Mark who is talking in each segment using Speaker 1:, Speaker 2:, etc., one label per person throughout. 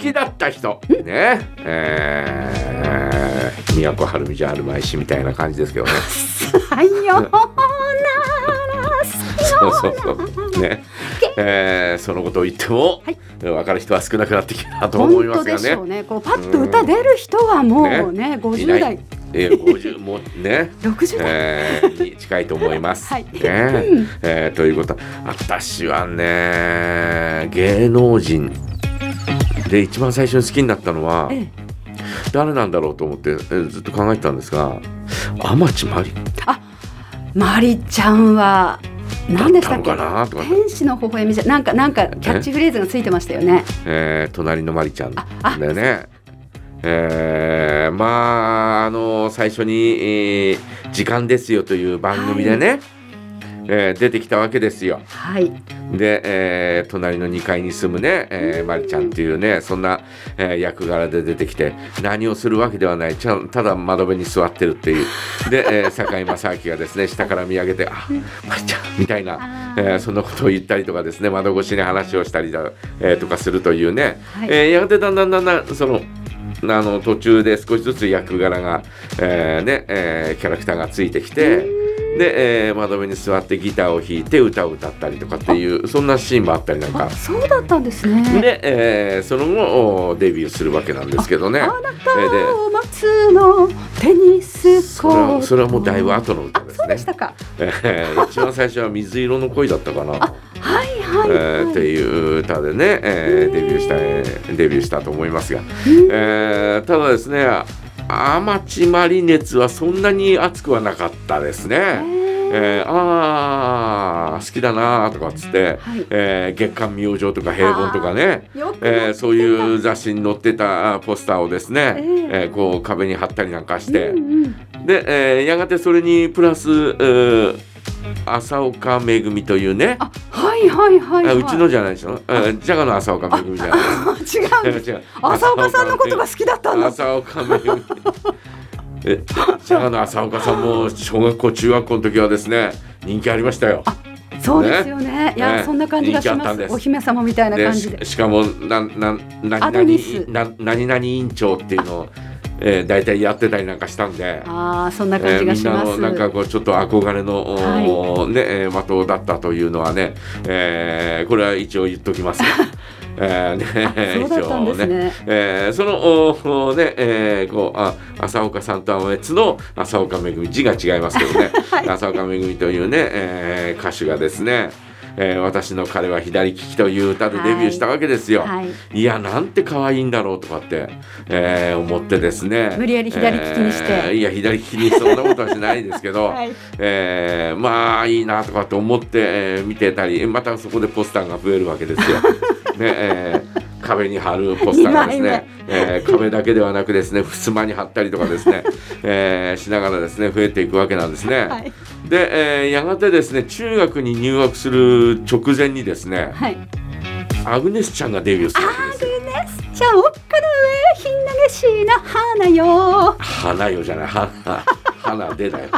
Speaker 1: きだった人。ね。えー、都はるみじゃあるまいしみたいな感じですけどね。
Speaker 2: さようなら
Speaker 1: そうそうそう。ね。えー、そのことを言っても、
Speaker 2: はい。
Speaker 1: 分かる人は少なくなってきたと思いますがね。
Speaker 2: ね。こうパッと歌出る人はもうね
Speaker 1: い
Speaker 2: 50
Speaker 1: ない。
Speaker 2: 代
Speaker 1: えー、50もね。
Speaker 2: 60代、
Speaker 1: えー、に近いと思います。
Speaker 2: はい。
Speaker 1: ね。えーということ。私はね芸能人で一番最初に好きになったのは
Speaker 2: ええ。
Speaker 1: 誰なんだろうと思って、えーずっと考えてたんですが天地真理
Speaker 2: マリ。ちゃんは何でしたっけ？天使の微笑みじゃなんかなんかキャッチフレーズがついてましたよね。
Speaker 1: えー隣の真理ちゃんだ
Speaker 2: ああ。
Speaker 1: よね。えーまああの最初に、えー時間ですよ」という番組でね、えー出てきたわけですよ。
Speaker 2: はい
Speaker 1: で、えー隣の2階に住むね、えー、まりちゃんっていうねそんな、えー役柄で出てきて何をするわけではない。ちゃんただ窓辺に座ってるっていう。で、えー、堺正明がですね下から見上げて「あまりちゃん」みたいな、えーそんなことを言ったりとかですね窓越しに話をしたりだ、えーとかするというね、
Speaker 2: はい。
Speaker 1: えーやがてだんだんだんだんそのあの途中で少しずつ役柄が、えーねえーキャラクターがついてきてで、えー窓辺に座ってギターを弾いて歌を歌ったりとかっていうそんなシーンもあったりなんか。
Speaker 2: あそうだったんですね。
Speaker 1: で、えーその後おデビューするわけなんですけどね。
Speaker 2: あなたを待つのテニスコート。
Speaker 1: はそれはもうだいぶ後の歌
Speaker 2: あ
Speaker 1: ですね。
Speaker 2: そうでしたか。
Speaker 1: えー一番最初は水色の恋だったかな、
Speaker 2: はいはい
Speaker 1: えーって
Speaker 2: はい
Speaker 1: いう歌でね、えーデビューした、えーデビューしたと思いますが、えーただですね天地マリ熱はそんなに熱くはなかったですね。えーあー好きだなーとかっつって、
Speaker 2: はい。
Speaker 1: えー月刊明星とか平凡とかね、えーそういう雑誌に載ってたあポスターをですね、
Speaker 2: え
Speaker 1: えーこう壁に貼ったりなんかして、
Speaker 2: うんうん。
Speaker 1: で、えーやがてそれにプラス、えー浅岡めぐみというね、
Speaker 2: あはいはいはいはい。う
Speaker 1: あちのじゃないでしょ、えージャガの浅岡めぐみじゃない。
Speaker 2: 違う
Speaker 1: 違う
Speaker 2: 浅岡さんのことが好きだったんだ
Speaker 1: 浅岡めぐみ。えジャガの浅岡さんも小学校中学校の時はですね人気ありましたよ。
Speaker 2: そうですよね。いや
Speaker 1: ね。
Speaker 2: そんな感じがしま
Speaker 1: す。
Speaker 2: す。お姫様みたいな
Speaker 1: で
Speaker 2: 感じで。
Speaker 1: ししかもななな
Speaker 2: アドニス。
Speaker 1: な何々委員長っていうのを、えー、大体やってたりなんかしたんで。
Speaker 2: ああそんな
Speaker 1: え
Speaker 2: 感じ
Speaker 1: ーみんな
Speaker 2: がします
Speaker 1: のなんかこうちょっと憧れの、おーねえー的だったというのはね、えーこれは一応言っときます。が、えーね、
Speaker 2: そうだったんですね。
Speaker 1: えーそのおおね、えーこうあ浅岡さんとは別の浅岡めぐみ字が違いますけどね、浅岡めぐみというね、えー歌手がですね、えー私の彼は左利きという歌でデビューしたわけですよ。
Speaker 2: はい。
Speaker 1: いやなんて可愛いんだろうとかって、えー思ってですね。
Speaker 2: 無理やり左利きにして。
Speaker 1: えーいや左利きにそんなことはしないですけど、
Speaker 2: はい。
Speaker 1: えーまあいいなとかって思って、えー見てたりまたそこでポスターが増えるわけですよ。ねえー壁に貼るポスターがです
Speaker 2: 今
Speaker 1: ね、えー壁だけではなくですね襖に貼ったりとかですね、えーしながらですね増えていくわけなんですね。
Speaker 2: はい
Speaker 1: で、えーやがてですね中学に入学する直前にですね
Speaker 2: はい。
Speaker 1: アグネスちゃんがデビューするわけですよ。
Speaker 2: じゃあおっかの上ひんなげしな花よ。
Speaker 1: 花よじゃない。花花でだよ。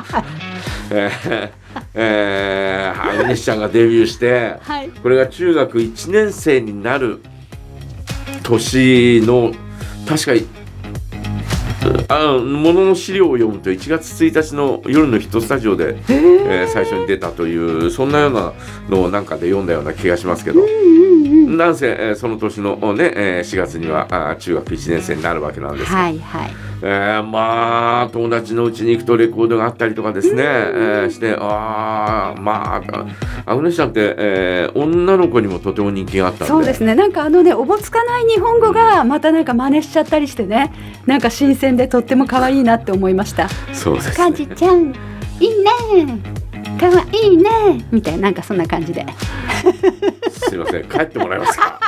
Speaker 1: えーえー、アグネスちゃんがデビューして
Speaker 2: はい。
Speaker 1: これが中学1年生になる年の確かあものの資料を読むと1月1日の夜のヒットスタジオで、えー最初に出たというそんなようなのをなんかで読んだような気がしますけど。なんせ、えーその年のね、えー4月にはあー中学1年生になるわけなんですが。
Speaker 2: はいはい。
Speaker 1: えーまあ友達のうちに行くとレコードがあったりとかですね、えーしてああまあアグネスちゃんって、えー女の子にもとても人気があった
Speaker 2: そうですね。なんかあのねおぼつかない日本語がまたなんか真似しちゃったりしてね。なんか新鮮でとっても可愛いなって思いました。
Speaker 1: そうです
Speaker 2: かじちゃんいいね。可愛いね。みたいななんかそんな感じです
Speaker 1: いません。帰ってもらえますか？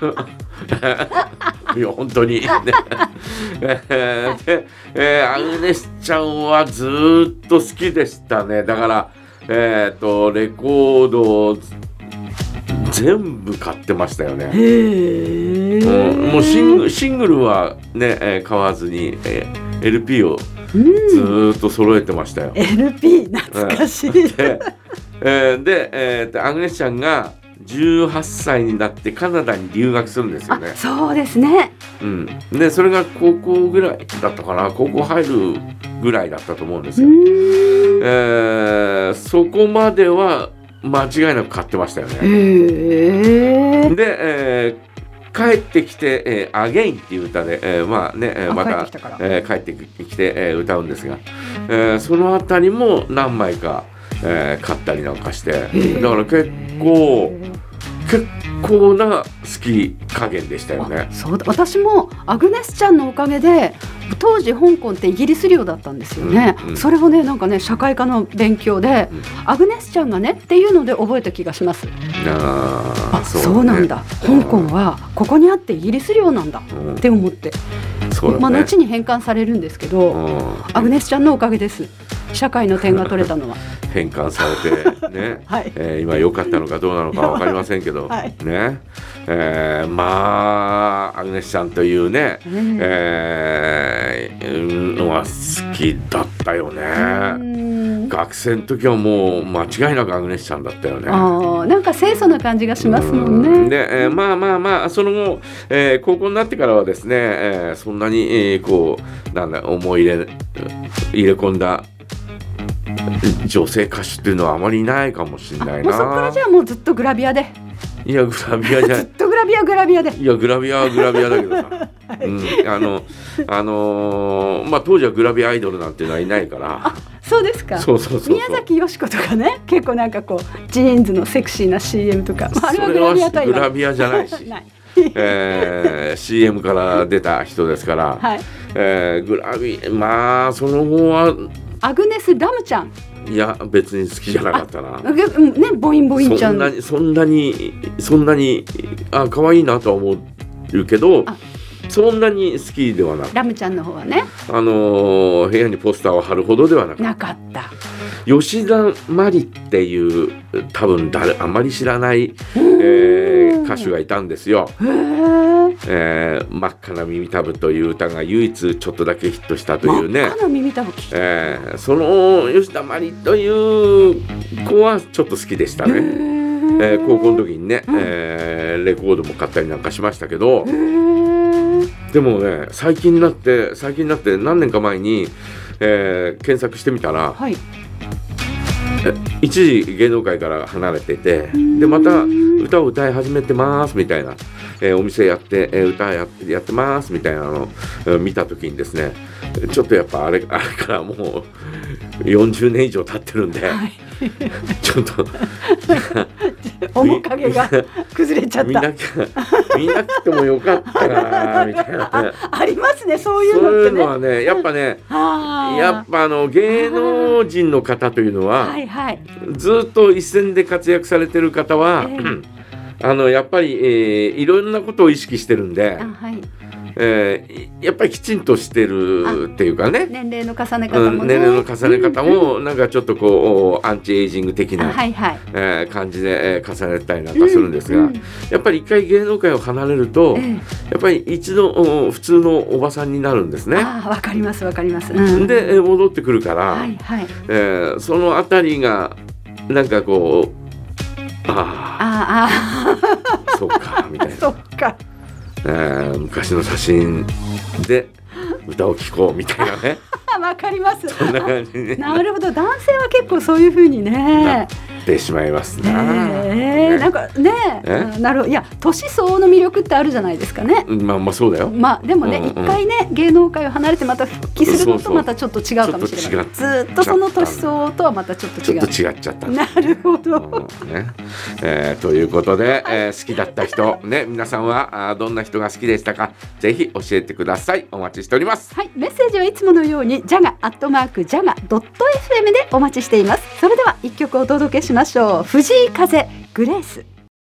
Speaker 1: いや本当に、ねえーでえーアグネスちゃんはずーっと好きでしたね。だからえっ、とレコードを全部買ってましたよね。うん。もうシングシングルはね、えー買わずに、えー LP を
Speaker 2: うん
Speaker 1: ずーっと揃えてましたよ。
Speaker 2: LP 懐かしい、
Speaker 1: で,、えーで、えーとアグネスちゃんが18歳になってカナダに留学するんですよ
Speaker 2: あ
Speaker 1: ね。
Speaker 2: そうですね
Speaker 1: うん、でそれが高校ぐらいだったかな高校入るぐらいだったと思うんです
Speaker 2: う
Speaker 1: よ。
Speaker 2: ーん
Speaker 1: えーそこまでは間違いなく買ってましたよね。で、えー帰ってきて、えーアゲインっていう歌で、えーまあね、えー
Speaker 2: あ
Speaker 1: また
Speaker 2: 帰ってき
Speaker 1: て、えー歌うんですが、えーそのあたりも何枚か、えー買ったりなんかして、だから結構、結構な好き加減でしたよね。
Speaker 2: あ。そうだ私もアグネスちゃんのおかげで当時香港ってイギリス領だったんですよね、
Speaker 1: うんうん。
Speaker 2: それをねなんかね社会科の勉強で、
Speaker 1: うん。
Speaker 2: アグネスちゃんがねっていうので覚えた気がします。
Speaker 1: あ
Speaker 2: そう,、
Speaker 1: ね。
Speaker 2: なんだ。香港はここにあってイギリス領なんだ。
Speaker 1: うん。
Speaker 2: って思って、
Speaker 1: そうだね。
Speaker 2: まあ後に返還されるんですけど、
Speaker 1: うん。
Speaker 2: アグネスちゃんのおかげです社会の点が取れたのは。
Speaker 1: 変換されてね、
Speaker 2: はい。
Speaker 1: えー今良かったのかどうなのか分かりませんけど、
Speaker 2: はい。
Speaker 1: ね、えーまあアグネスちゃんというね、
Speaker 2: ね
Speaker 1: えーのは好きだったよね。
Speaker 2: うん。
Speaker 1: 学生の時はもう間違いなくアグネスちゃんだったよね。
Speaker 2: なんか清楚な感じがしますもんね。
Speaker 1: うん。で、えーまあまあまあその後、えー高校になってからはですね、えーそんなに、えーこうなんだ思い入れ入れ込んだ女性歌手っていうのはあまりいないかもしれ
Speaker 2: あ
Speaker 1: な。い
Speaker 2: もうそこから
Speaker 1: な
Speaker 2: じゃあもうずっとグラビアで。
Speaker 1: いやグラビアじゃ。
Speaker 2: ずっとグラビアグラビアで。
Speaker 1: いやグラビアはグラビアだけどさ、うん、あのあのーまあ当時はグラビアアイドルなんていうのはいないから。
Speaker 2: そうですか。
Speaker 1: そうそうそうそう。
Speaker 2: 宮崎美子とかね。結構なんかこうジーンズのセクシーな CM とか、まあ、あれはグラビア
Speaker 1: グラビアじゃないし。
Speaker 2: ない。
Speaker 1: えー CM から出た人ですから、
Speaker 2: はい。
Speaker 1: えーグラビまあその後は
Speaker 2: アグネス・ラムちゃん。
Speaker 1: いや別に好きじゃなかったな。
Speaker 2: うんねボインボインちゃん。
Speaker 1: そんなにそんなにそんなにあ可愛いなとは思うけど
Speaker 2: あ。
Speaker 1: そんなに好きではなく
Speaker 2: ラムちゃんの方はね。
Speaker 1: あのー部屋にポスターを貼るほどではなく
Speaker 2: なかった。
Speaker 1: 吉田麻里っていう多分誰あまり知らない、えー歌手がいたんですよ。
Speaker 2: へー
Speaker 1: えー真っ赤な耳たぶという歌が唯一ちょっとだけヒットしたというね。
Speaker 2: 真っ。赤な耳たぶき
Speaker 1: えーその吉田麻里という子はちょっと好きでしたね。えー高校の時にね、
Speaker 2: うん。
Speaker 1: えーレコードも買ったりなんかしましたけど。でもね最近になって最近になって何年か前に、えー検索してみたら
Speaker 2: はい。
Speaker 1: 一時芸能界から離れててでまた歌を歌い始めてますみたいな、えーお店やって、えー歌やってやってますみたいなのをえー見た時にですねちょっとやっぱあれ あれからもう40年以上経ってるんで、
Speaker 2: はい。
Speaker 1: ちょっと
Speaker 2: 面影が 崩れちゃった。
Speaker 1: 見なきゃ見なくてもよかったなみたいなね。
Speaker 2: ありますねそうい
Speaker 1: そう
Speaker 2: うのってね。
Speaker 1: いうのはねやっぱねやっぱあの芸能人の方というのは、
Speaker 2: はいはい。
Speaker 1: ずっと一線で活躍されてる方は、
Speaker 2: ええ
Speaker 1: あのやっぱり、えーいろんなことを意識してるんで
Speaker 2: あ、はい。
Speaker 1: えーやっぱりきちんとしてるっていうかね、
Speaker 2: 年齢の重ね方
Speaker 1: うん、
Speaker 2: もね、
Speaker 1: 年齢の重ね方もなんかちょっとこうアンチエイジング的
Speaker 2: あ
Speaker 1: な、
Speaker 2: はいはい。
Speaker 1: えー感じで、えー重ねたりなんかするんですが、
Speaker 2: うんうん。
Speaker 1: やっぱり一回芸能界を離れると、
Speaker 2: ええ。
Speaker 1: やっぱり一度お普通のおばさんになるんですね。
Speaker 2: わかりますわかります、うん、
Speaker 1: で、えー戻ってくるから、
Speaker 2: はいはい。
Speaker 1: えーそのあたりがなんかこうあ
Speaker 2: あ
Speaker 1: あそうかみたい
Speaker 2: あ
Speaker 1: な、
Speaker 2: そっか。
Speaker 1: えー昔の写真で歌を聴こうみたいなね。
Speaker 2: わかります。
Speaker 1: そんな感じに
Speaker 2: なるほど。男性は結構そういう風に
Speaker 1: な
Speaker 2: ね
Speaker 1: ってしまいますな。
Speaker 2: ええなんかねなるほど。いや年相応の魅力ってあるじゃないですかね。
Speaker 1: うんまあまあそうだよ。
Speaker 2: まあでもね一、回ね芸能界を離れてまた復帰するのとまたちょっと違うかもしれない。ずーっとその年相応とはまたちょっと違う。
Speaker 1: ちょっと違っちゃった。
Speaker 2: なるほど、
Speaker 1: うんね。えーということで、えー好きだった人、ね、皆さんはあーどんな人が好きでしたかぜひ教えてください。お待ちしております。
Speaker 2: はい、メッセージはいつものようにジャガアットマークジャガドット FM でお待ちしています。それでは一曲お届けしましょう。藤井風グレース。